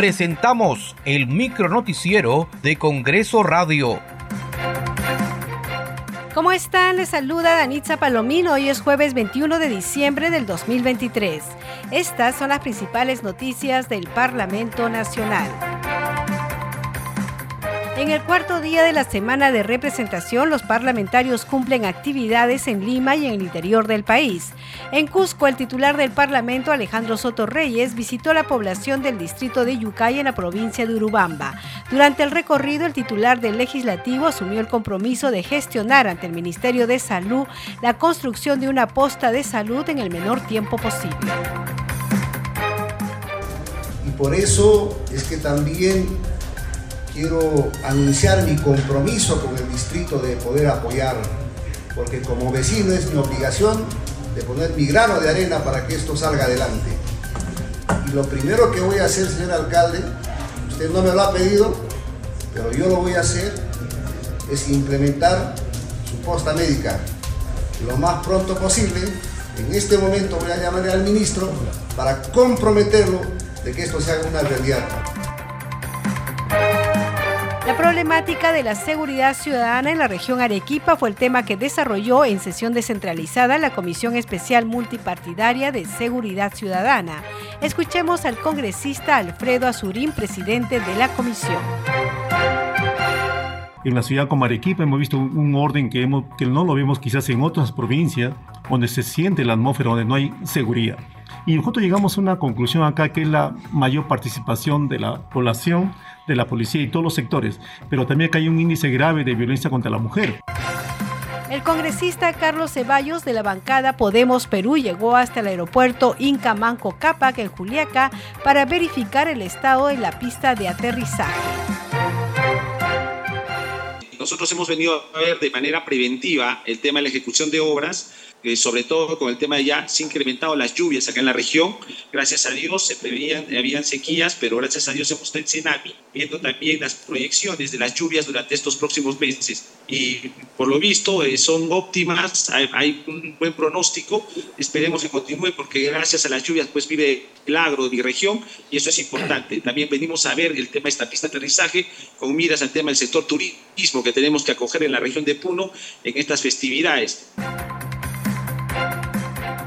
presentamos el micronoticiero de Congreso Radio. ¿Cómo están? Les saluda Danitza Palomino. Hoy es jueves 21 de diciembre del 2023. Estas son las principales noticias del Parlamento Nacional. En el cuarto día de la semana de representación, los parlamentarios cumplen actividades en Lima y en el interior del país. En Cusco, el titular del Parlamento, Alejandro Soto Reyes, visitó la población del distrito de Yucay en la provincia de Urubamba. Durante el recorrido, el titular del legislativo asumió el compromiso de gestionar ante el Ministerio de Salud la construcción de una posta de salud en el menor tiempo posible. Y por eso es que también quiero anunciar mi compromiso con el distrito de poder apoyar, porque como vecino es mi obligación de poner mi grano de arena para que esto salga adelante. Y lo primero que voy a hacer, señor alcalde, usted no me lo ha pedido, pero yo lo voy a hacer, es implementar su posta médica lo más pronto posible. En este momento voy a llamar al ministro para comprometerlo de que esto se haga una realidad. La problemática de la seguridad ciudadana en la región Arequipa fue el tema que desarrolló en sesión descentralizada la Comisión Especial Multipartidaria de Seguridad Ciudadana. Escuchemos al congresista Alfredo Azurín, presidente de la comisión. En la ciudad como Arequipa hemos visto un orden que, no lo vemos quizás en otras provincias, donde se siente la atmósfera, donde no hay seguridad. Y nosotros llegamos a una conclusión acá que es la mayor participación de la población, de la policía y todos los sectores, pero también que hay un índice grave de violencia contra la mujer. El congresista Carlos Ceballos de la bancada Podemos Perú llegó hasta el aeropuerto Inca Manco Cápac en Juliaca para verificar el estado de la pista de aterrizaje. Nosotros hemos venido a ver de manera preventiva el tema de la ejecución de obras sobre todo con el tema de ya se han incrementado las lluvias acá en la región. Gracias a Dios se preveían, habían sequías, pero gracias a Dios hemos estado viendo también las proyecciones de las lluvias durante estos próximos meses. Y por lo visto eh, son óptimas, hay, un buen pronóstico, esperemos que continúe porque gracias a las lluvias pues vive el agro de mi región y eso es importante. También venimos a ver el tema de esta pista de aterrizaje con miras al tema del sector turismo que tenemos que acoger en la región de Puno en estas festividades.